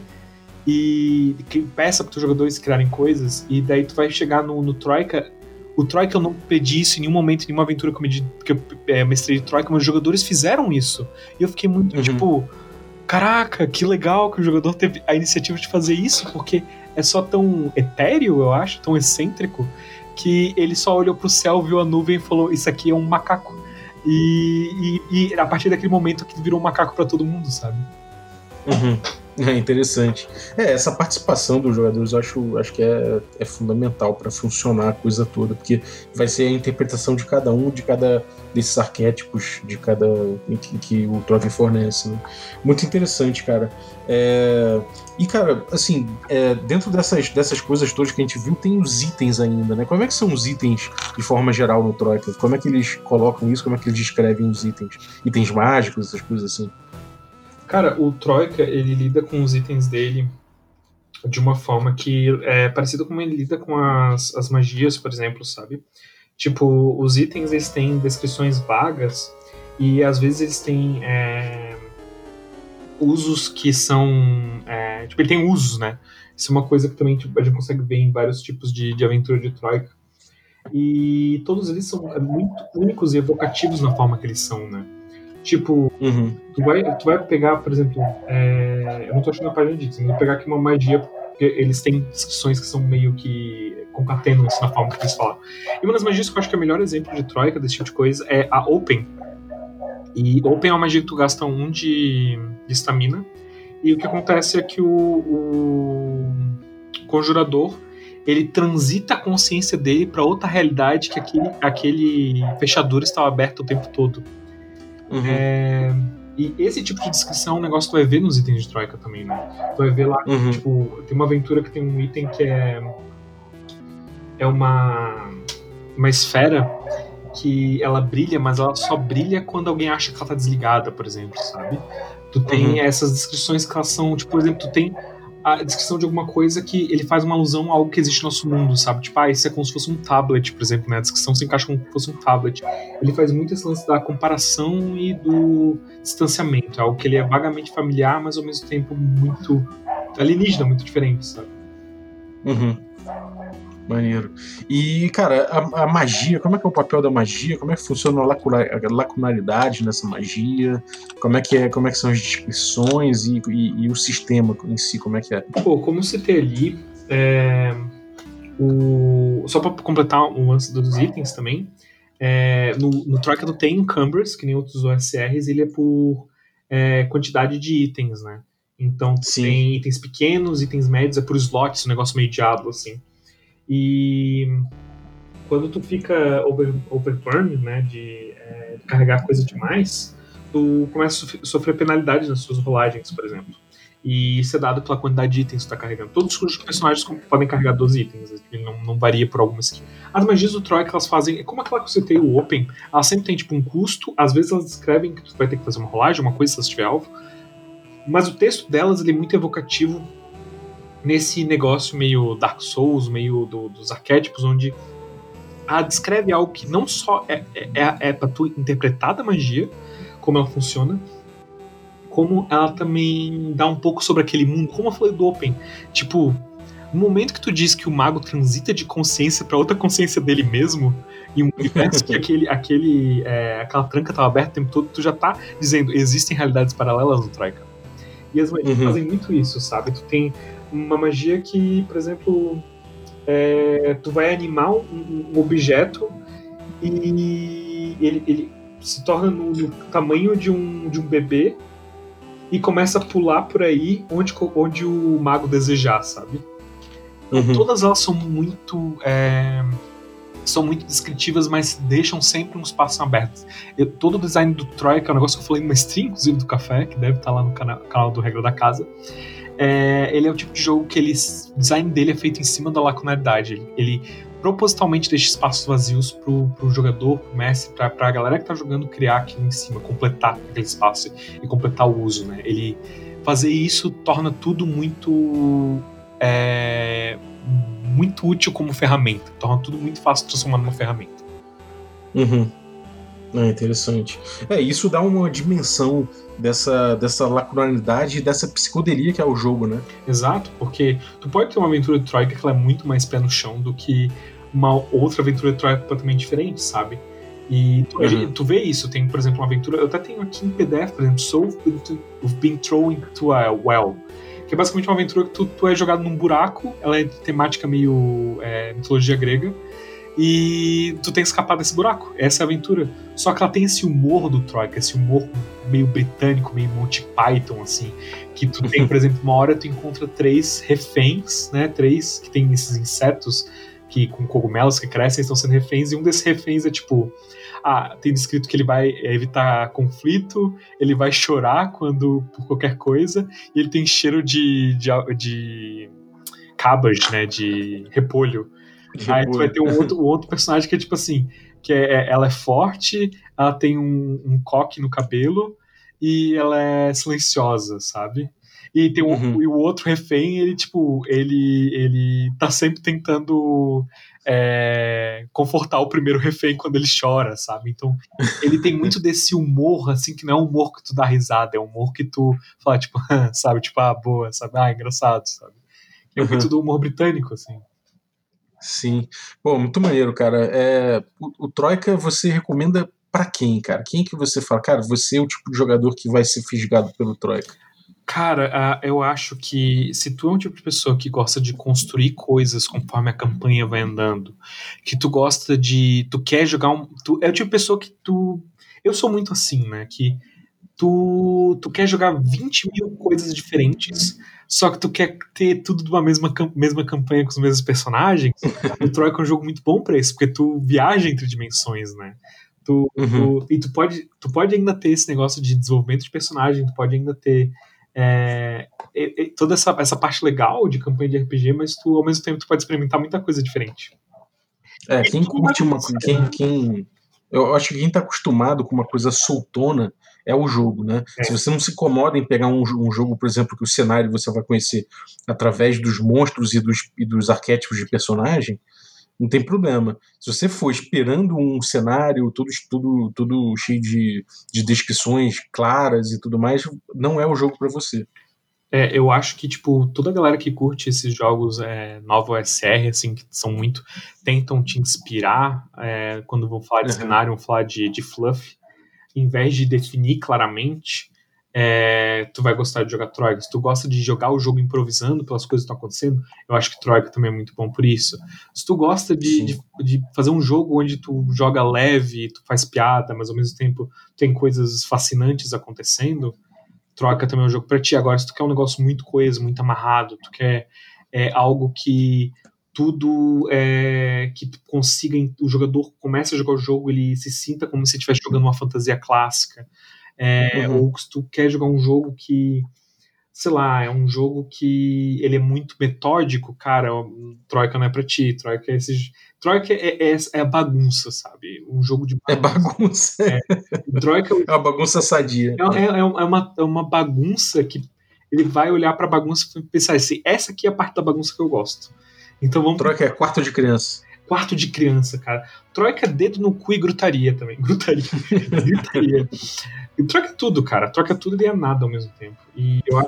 E que peça para os jogadores criarem coisas, e daí tu vai chegar no, no Troika. O Troika eu não pedi isso em nenhum momento, em nenhuma aventura que eu, medi, que eu é, mestrei de Troika, mas os jogadores fizeram isso. E eu fiquei muito uhum. tipo, caraca, que legal que o jogador teve a iniciativa de fazer isso, porque é só tão etéreo, eu acho, tão excêntrico, que ele só olhou pro céu, viu a nuvem e falou: Isso aqui é um macaco. E, e, e a partir daquele momento que virou um macaco para todo mundo, sabe? Uhum. É interessante. É, essa participação dos jogadores eu acho, acho que é, é fundamental para funcionar a coisa toda, porque vai ser a interpretação de cada um, de cada desses arquétipos, de cada que, que o Trove fornece. Né? Muito interessante, cara. É, e, cara, assim, é, dentro dessas, dessas coisas todas que a gente viu, tem os itens ainda, né? Como é que são os itens de forma geral no Troika? Como é que eles colocam isso? Como é que eles descrevem os itens? Itens mágicos, essas coisas assim? Cara, o Troika, ele lida com os itens dele de uma forma que é parecida com ele lida com as, as magias, por exemplo, sabe? Tipo, os itens eles têm descrições vagas e às vezes eles têm é, usos que são. É, tipo, ele tem usos, né? Isso é uma coisa que também tipo, a gente consegue ver em vários tipos de, de aventura de Troika. E todos eles são muito únicos e evocativos na forma que eles são, né? Tipo, Uhum. tu vai, tu vai pegar, por exemplo, é, eu não tô achando a página disso, mas vou pegar aqui uma magia, porque eles têm descrições que são meio que concatenam isso na forma que eles falam. E uma das magias que eu acho que é o melhor exemplo de Troika, desse tipo de coisa, é a Open. E Open é uma magia que tu gasta um de de estamina, e o que acontece é que o, o conjurador ele transita a consciência dele para outra realidade que aquele, aquele fechadura estava aberto o tempo todo. Uhum. É, e esse tipo de descrição é um negócio que tu vai ver nos itens de Troika também, né? Tu vai ver lá, Uhum. tipo, tem uma aventura que tem um item que é. É uma. Uma esfera que ela brilha, mas ela só brilha quando alguém acha que ela tá desligada, por exemplo, sabe? Tu tem Uhum. essas descrições que elas são, tipo, por exemplo, tu tem a descrição de alguma coisa que ele faz uma alusão a algo que existe no nosso mundo, sabe? Tipo, ah, isso é como se fosse um tablet, por exemplo, né? A descrição se encaixa como se fosse um tablet. Ele faz muito esse lance da comparação e do distanciamento. É algo que ele é vagamente familiar, mas ao mesmo tempo muito alienígena, muito diferente, sabe? Uhum. Maneiro. E, cara, a, a magia, como é que é o papel da magia? Como é que funciona a, lacuna- a lacunaridade nessa magia? Como é que, é, como é que são as descrições e, e- e o sistema em si, como é que é? Pô, como citei ali, é, o, só pra completar o lance dos itens também, é, no, no tu tem encumbers, que nem outros OSRs, ele é por é, quantidade de itens, né? Então Sim. tem itens pequenos, itens médios, é por slots, um negócio meio diabo, assim. E quando tu fica over, overburn, né, de é, carregar coisa demais, tu começa a sofrer- sofrer penalidade nas suas rolagens, por exemplo. E isso é dado pela quantidade de itens que tu tá carregando. Todos os personagens podem carregar 12 itens, não, não varia por alguma skin. As magias do Troy que elas fazem, é como aquela que eu citei, o Open, elas sempre tem tipo um custo, às vezes elas descrevem que tu vai ter que fazer uma rolagem, uma coisa se elas tiver alvo, mas o texto delas ele é muito evocativo nesse negócio meio Dark Souls, meio do- dos arquétipos, onde ela descreve algo que não só é, é, é, é pra tu interpretar da magia, como ela funciona, como ela também dá um pouco sobre aquele mundo, como eu falei do Open. Tipo, no momento que tu diz que o mago transita de consciência pra outra consciência dele mesmo, e um universo que aquele, aquele, é, aquela tranca tava aberta o tempo todo, tu já tá dizendo, existem realidades paralelas no Troika. E as magias Uhum. fazem muito isso, sabe? Tu tem uma magia que, por exemplo, é, tu vai animar um, um objeto e ele, ele se torna no, no tamanho de um, de um bebê e começa a pular por aí onde, onde o mago desejar, sabe? Uhum. Todas elas são muito. é, são muito descritivas, mas deixam sempre um espaço aberto. Eu- todo o design do Troy, que é um negócio que eu falei numa stream, inclusive, do café, que deve estar lá no cana- canal do Regra da Casa. É, ele é o tipo de jogo que ele, o design dele é feito em cima da lacunaridade. Ele, ele propositalmente deixa espaços vazios pro, pro jogador, pro mestre, pra, pra galera que tá jogando criar aquilo em cima, completar aquele espaço e completar o uso, né? Ele fazer isso torna tudo muito é, muito útil como ferramenta, torna tudo muito fácil de transformar numa ferramenta. Uhum. É interessante. É, isso dá uma dimensão dessa, dessa lacunaridade e dessa psicodelia que é o jogo, né? Exato, porque tu pode ter uma aventura de Troika que ela é muito mais pé no chão do que uma outra aventura de Troika completamente diferente, sabe? E tu, Uhum. tu vê isso, tem, por exemplo, uma aventura. Eu até tenho aqui em PDF, por exemplo, Soul of Being Thrown into a Well. Que é basicamente uma aventura que tu, tu é jogado num buraco, ela é temática meio é, mitologia grega, e tu tem que escapar desse buraco. Essa é a aventura. Só que ela tem esse humor do Troika, esse humor meio britânico, meio Monty Python, assim. Que tu tem, por exemplo, uma hora tu encontra três reféns, né? Três que tem esses insetos que com cogumelos que crescem estão sendo reféns, e um desses reféns é tipo. Ah, tem descrito que ele vai evitar conflito, ele vai chorar quando por qualquer coisa, e ele tem cheiro de, de, de cabbage, né? De repolho. Aí tu vai ter um outro, um outro personagem que é tipo assim, que é, ela é forte, ela tem um, um coque no cabelo e ela é silenciosa, sabe? E tem o, Uhum. e o outro refém, ele, tipo, ele, ele tá sempre tentando é, confortar o primeiro refém quando ele chora, sabe? Então, ele tem muito desse humor, assim, que não é um humor que tu dá risada, é um humor que tu fala, tipo, sabe? Tipo, ah, boa, sabe? Ah, engraçado, sabe? É muito Uhum. do humor britânico, assim. Sim. Pô, muito maneiro, cara. É, o, o Troika você recomenda pra quem, cara? Quem que você fala, cara, você é o tipo de jogador que vai ser fisgado pelo Troika? Cara, ah, eu acho que se tu é um tipo de pessoa que gosta de construir coisas conforme a campanha vai andando, que tu gosta de. Tu quer jogar um. Tu, é o tipo de pessoa que tu. Eu sou muito assim, né? Que tu, tu quer jogar 20 mil coisas diferentes, só que tu quer ter tudo de uma mesma, mesma campanha com os mesmos personagens. o Troika é um jogo muito bom pra isso, porque tu viaja entre dimensões, né? Tu, Uhum. tu- e tu pode, tu pode ainda ter esse negócio de desenvolvimento de personagem, tu pode ainda ter é, e toda essa, essa parte legal de campanha de RPG, mas tu, ao mesmo tempo, tu pode experimentar muita coisa diferente. É, quem curte uma. Quem, quem, eu acho que quem tá acostumado com uma coisa soltona é o jogo, né? É. Se você não se incomoda em pegar um, um jogo, por exemplo, que o cenário você vai conhecer através dos monstros e dos, e dos arquétipos de personagem, não tem problema. Se você for esperando um cenário tudo cheio de, de descrições claras e tudo mais, não é o jogo para você. É, eu acho que, tipo, toda a galera que curte esses jogos é, novel SR, assim, que são muito. tentam te inspirar é, quando vão falar de Uhum. cenário, vão falar de, de fluff, em vez de definir claramente, é, tu vai gostar de jogar Troika. Se tu gosta de jogar o jogo improvisando pelas coisas que estão acontecendo, eu acho que Troika também é muito bom por isso. Se tu gosta de, de, de fazer um jogo onde tu joga leve, tu faz piada, mas ao mesmo tempo tem coisas fascinantes acontecendo, Troika também é um jogo pra ti. Agora, se tu quer um negócio muito coeso, muito amarrado, tu quer é, algo que tudo é, que consiga, o jogador começa a jogar o jogo, ele se sinta como se estivesse jogando uma fantasia clássica. É, Uhum. Ou se tu quer jogar um jogo que, sei lá, é um jogo que ele é muito metódico, cara, Troika não é pra ti. Troika é esse. Troika é, é, é a bagunça, sabe? Um jogo de É bagunça. É, Troika uma bagunça sadia. é, é, é uma, é uma bagunça que ele vai olhar pra bagunça e pensar assim, essa aqui é a parte da bagunça que eu gosto. Então vamos Troika é quarto de criança. quarto de criança, cara. Troika dedo no cu e grutaria também. Grutaria. gritaria. E troca tudo, cara. Troca tudo e é nada ao mesmo tempo. E eu acho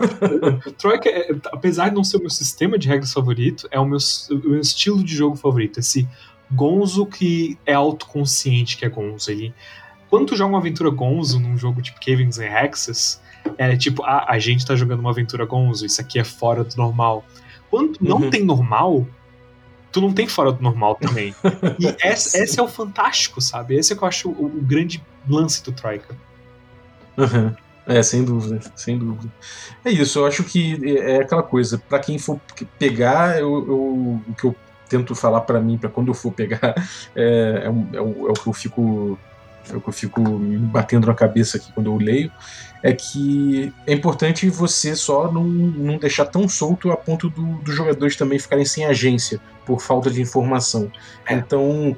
que Troika, é- apesar de não ser o meu sistema de regras favorito, é o meu, o meu estilo de jogo favorito. Esse Gonzo que é autoconsciente que é Gonzo. Ele, quando tu joga uma aventura Gonzo num jogo tipo Cavings and Hexes, é tipo, ah, a gente tá jogando uma aventura Gonzo, isso aqui é fora do normal. Quando tu não Uhum. tem normal, tu não tem fora do normal também. E esse, esse é o fantástico, sabe? Esse é que eu acho o, o grande lance do Troika. Uhum. É, sem dúvida, sem dúvida. É isso, eu acho que é aquela coisa, pra quem for pegar, eu, eu- o que eu tento falar pra mim, pra quando eu for pegar, é, é, é o, é o que eu fico é o que eu fico me batendo na cabeça aqui quando eu leio, é que é importante você só não, não deixar tão solto a ponto do, dos jogadores também ficarem sem agência por falta de informação. É. Então,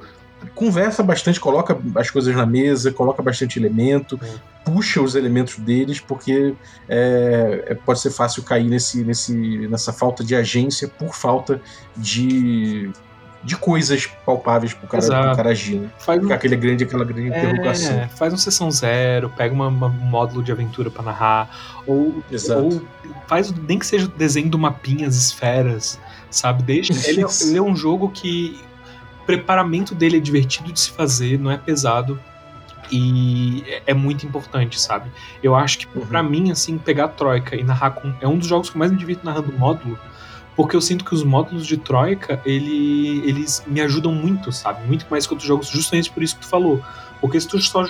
conversa bastante, coloca as coisas na mesa, coloca bastante elemento, É. puxa os elementos deles, porque é, é- pode ser fácil cair nesse, nesse, nessa falta de agência por falta de, de coisas palpáveis pro cara, pro cara agir. Né? Faz um, aquele grande, aquela grande interrogação. é, faz um sessão zero, pega uma, uma- um módulo de aventura pra narrar, ou, ou faz nem que seja o desenho do mapinha, as esferas, sabe? Deixa. Ele, é- ele é um jogo que o preparamento dele é divertido de se fazer, não é pesado. E é- é muito importante, sabe? Eu acho que, Uhum. pra mim, assim, pegar a Troika e narrar com. É um dos jogos que eu mais me divirto narrando módulo, porque eu sinto que os módulos de Troika, ele, eles me ajudam muito, sabe? Muito mais que outros jogos, justamente por isso que tu falou. Porque se tu só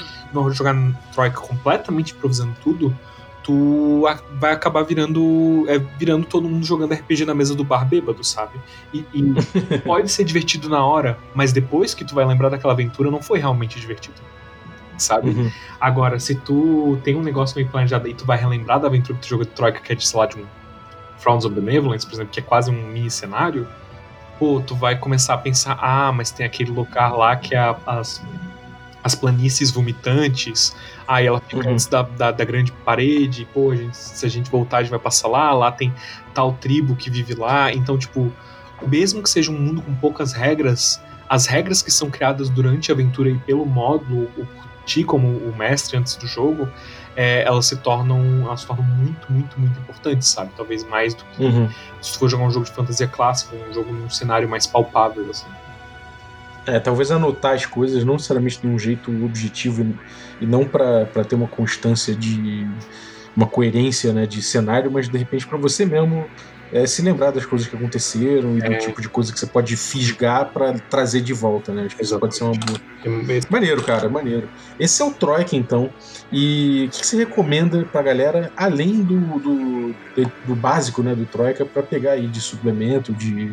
jogar Troika completamente improvisando tudo, tu vai acabar virando é, virando todo mundo jogando RPG na mesa do bar bêbado, sabe? E, e pode ser divertido na hora, mas depois que tu vai lembrar daquela aventura, não foi realmente divertido. Sabe? Uhum. Agora, se tu tem um negócio meio planejado e tu vai relembrar da aventura que tu jogou de Troika, que é de, sei lá, de um Frowns of Benevolence, por exemplo, que é quase um mini cenário, pô, tu vai começar a pensar, ah, mas tem aquele lugar lá que é as, as planícies vomitantes, aí ela fica Uhum. antes da, da, da grande parede, pô, a gente- se a gente voltar a gente vai passar lá, lá tem tal tribo que vive lá, então, tipo, mesmo que seja um mundo com poucas regras, as regras que são criadas durante a aventura e pelo módulo, o ti como o mestre antes do jogo, é, elas se tornam elas se tornam muito, muito, muito importantes, sabe? Talvez mais do que Uhum. se for jogar um jogo de fantasia clássica, um jogo num cenário mais palpável, assim. É, talvez anotar as coisas, não necessariamente de um jeito objetivo e, e não para ter uma constância de. uma coerência né, de cenário, mas de repente para você mesmo é, se lembrar das coisas que aconteceram e do tipo de coisa que você pode fisgar para trazer de volta, né? Acho que isso pode ser uma boa. É- Maneiro, cara, maneiro. Esse é o Troika, então. E o que, que você recomenda pra galera, além do, do, do básico, né, do Troika, pra pegar aí de suplemento, de,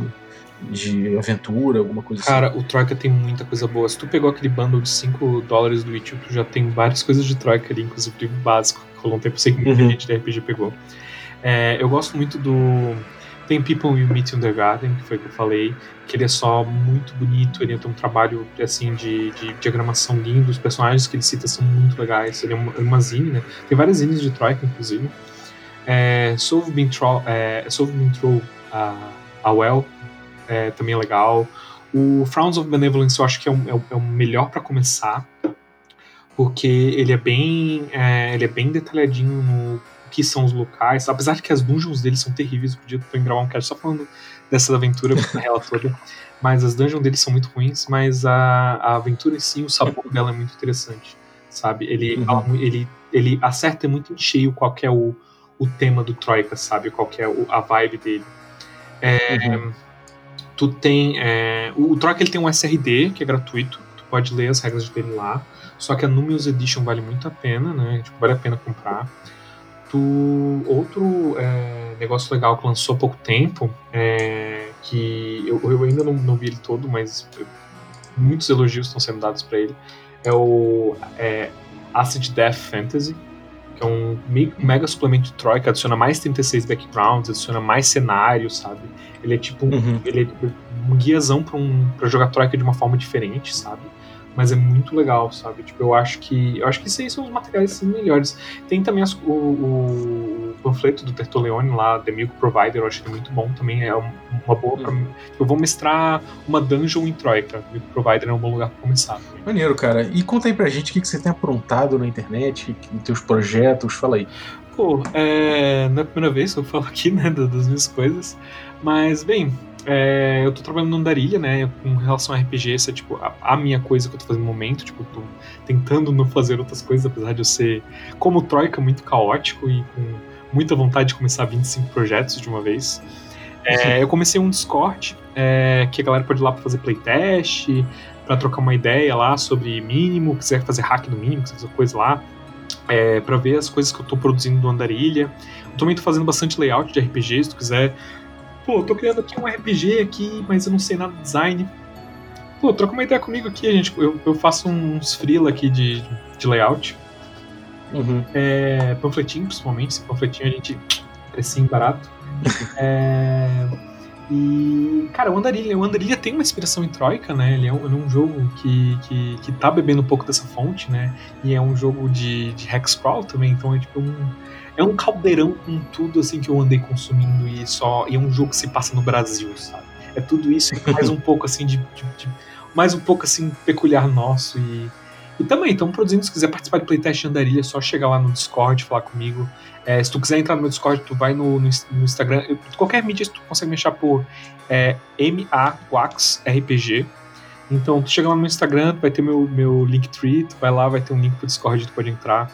de aventura, alguma coisa assim? Cara, o Troika tem muita coisa boa. Se tu pegou aquele bundle de 5 dólares do Itch, tu já tem várias coisas de Troika ali, inclusive básico, que rolou um tempo, sei que muita Uhum. gente da RPG pegou. É, eu gosto muito do. Tem People You Meet in the Garden, que foi o que eu falei, que ele é só muito bonito, ele tem um trabalho assim de, de diagramação lindo, os personagens que ele cita são muito legais, ele é uma, uma zine, né? Tem várias zines de Troika, inclusive. É, Solve Been Throw, é, Solve Been a, a Well, é, também é legal. O Frowns of Benevolence eu acho que é o, é o, é o melhor para começar, porque ele é bem é, ele é bem detalhadinho no que são os locais, apesar de que as dungeons dele são terríveis, eu podia gravar um cast só falando dessa aventura na real toda, mas as dungeons dele são muito ruins, mas a, a aventura em si, o sabor dela é muito interessante, sabe? Ele, Uhum. ele, ele acerta muito em cheio qual é o, o tema do Troika, sabe? Qual é o- a vibe dele. É, Uhum. tu tem. é, o, o Troika ele tem um SRD, que é gratuito. Tu pode ler as regras dele lá. Só que a Numius Edition vale muito a pena, né? Tipo, vale a pena comprar. Tu, outro é, negócio legal que lançou há pouco tempo, é, que eu, eu ainda não, não vi ele todo, mas muitos elogios estão sendo dados para ele, é o é, Acid Death Fantasy, que é um me- mega suplemento de Troika, adiciona mais 36 backgrounds, adiciona mais cenários, sabe? Ele é tipo um, Uhum. ele é um guiazão pra, um, pra jogar Troika de uma forma diferente, sabe? Mas é muito legal, sabe? Tipo, eu acho que. Eu acho que esses são os materiais assim, melhores. Tem também as- o, o- panfleto do Tertoleone lá, The Milk Provider, eu acho ele muito bom também. É um- uma boa pra mim. Eu vou mestrar uma dungeon em Troika. Milk Provider é um bom lugar pra começar. também. Maneiro, cara. E conta aí pra gente o que, que você tem aprontado na internet, nos teus projetos, fala aí. Pô, é, não é a primeira vez que eu falo aqui, né, da- das minhas coisas, mas, bem, é, eu tô trabalhando no Andarilha, né, com relação a RPG, essa é, tipo, a, a minha coisa que eu tô fazendo no momento, tipo, tô tentando não fazer outras coisas, apesar de eu ser, como Troika, muito caótico e com muita vontade de começar 25 projetos de uma vez. É, eu comecei um Discord, é, que a galera pode ir lá pra fazer playtest, pra trocar uma ideia lá sobre mínimo, quiser fazer hack do mínimo, quiser fazer coisa lá é, para ver as coisas que eu tô produzindo do Andarilha. Eu também tô fazendo bastante layout de RPG, se tu quiser. Pô, tô criando aqui um RPG aqui, mas eu não sei nada de design. Pô, troca uma ideia comigo aqui, gente. Eu, eu faço uns freela aqui de, de layout. Uhum. É, panfletinho, principalmente. Esse panfletinho a gente precinho barato. É, e, cara, o Andarilha, o Andarilha tem uma inspiração em Troika, né? Ele é um, ele é um jogo que, que, que tá bebendo um pouco dessa fonte, né? E é um jogo de, de hexcrawl também, então é tipo um. É um caldeirão com tudo assim que eu andei consumindo e só. E é um jogo que se passa no Brasil, sabe? É tudo isso e mais um pouco assim de, de- de- mais um pouco assim peculiar nosso e e também estamos produzindo se quiser participar de playtest de Andarilha é só chegar lá no Discord falar comigo É, se tu quiser entrar no meu Discord tu vai no, no, no Instagram. Eu- qualquer mídia tu consegue me achar por é, MAQuaxRPG então tu chega lá no meu Instagram tu vai ter meu, meu Linktree tu vai lá vai ter um link pro Discord tu pode entrar.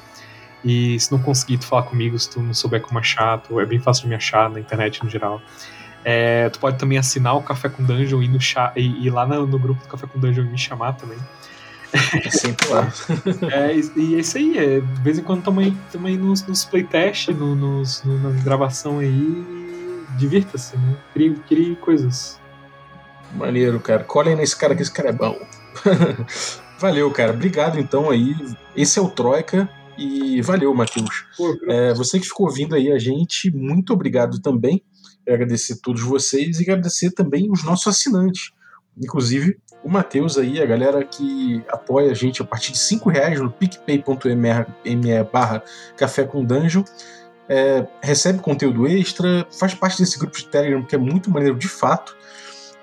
E se não conseguir tu falar comigo se tu não souber como achar tu, é bem fácil de me achar na internet no geral. É, tu pode também assinar o Café com Dungeon e, no e ir lá no, no grupo do Café com Dungeon e me chamar também. É sempre lá. É, e, é isso aí, é, de vez em quando tamo aí nos, nos playtest, no, nos, no, na gravação aí. Divirta-se, né? Crie, crie coisas. Maneiro, cara. Colhem nesse cara que esse cara é bom. valeu, cara. Obrigado então aí. Esse é o Troika. E valeu, Matheus. É, você que ficou ouvindo aí a gente, muito obrigado também. Quero agradecer a todos vocês e agradecer também os nossos assinantes. Inclusive, o Matheus aí, a galera que apoia a gente a partir de 5 reais no picpay.me barra café com dungeon. É, recebe conteúdo extra, faz parte desse grupo de Telegram que é muito maneiro de fato.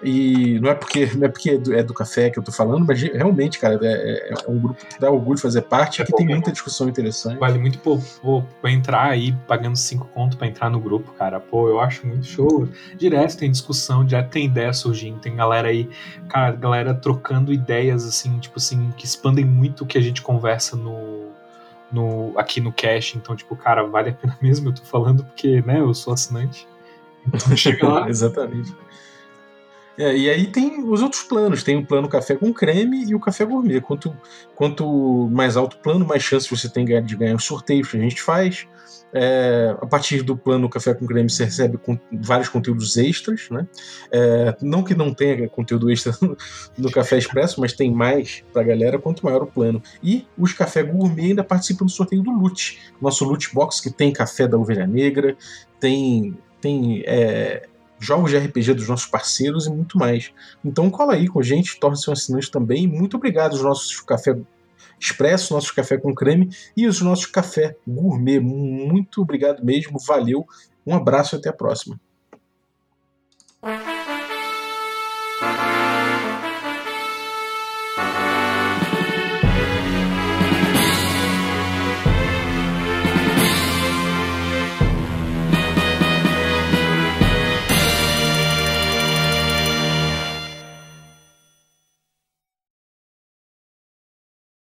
E não é porque, não é, porque é, do, é café que eu tô falando, mas realmente, cara, é, é, é um grupo que dá orgulho fazer parte e que tem muita discussão interessante. Vale muito pô, pô, pra entrar aí pagando 5 conto pra entrar no grupo, cara. Pô, eu acho muito show. Direto tem discussão, direto tem ideia surgindo, tem galera aí, cara, galera trocando ideias assim, tipo assim, que expandem muito o que a gente conversa no, no, aqui no Cash. Então, tipo, cara, vale a pena mesmo, eu tô falando, porque, né, eu sou assinante. Então chega lá. Exatamente. É, e aí tem os outros planos. Tem o plano café com creme e o café gourmet. Quanto, quanto mais alto o plano, mais chance você tem de ganhar os sorteios que a gente faz. É, a partir do plano Café com Creme você recebe com, vários conteúdos extras, né? É, não que não tenha conteúdo extra no, no Café Expresso, mas tem mais pra galera quanto maior o plano. E os Café Gourmet ainda participam do sorteio do Loot, nosso Loot Box que tem café da Ovelha Negra, tem, tem é, jogos de RPG dos nossos parceiros e muito mais. Então cola aí com a gente, torne-se um assinante também. Muito obrigado aos nossos café expresso, nossos café com creme e os nossos café gourmet. Muito obrigado mesmo, valeu. Um abraço e até a próxima.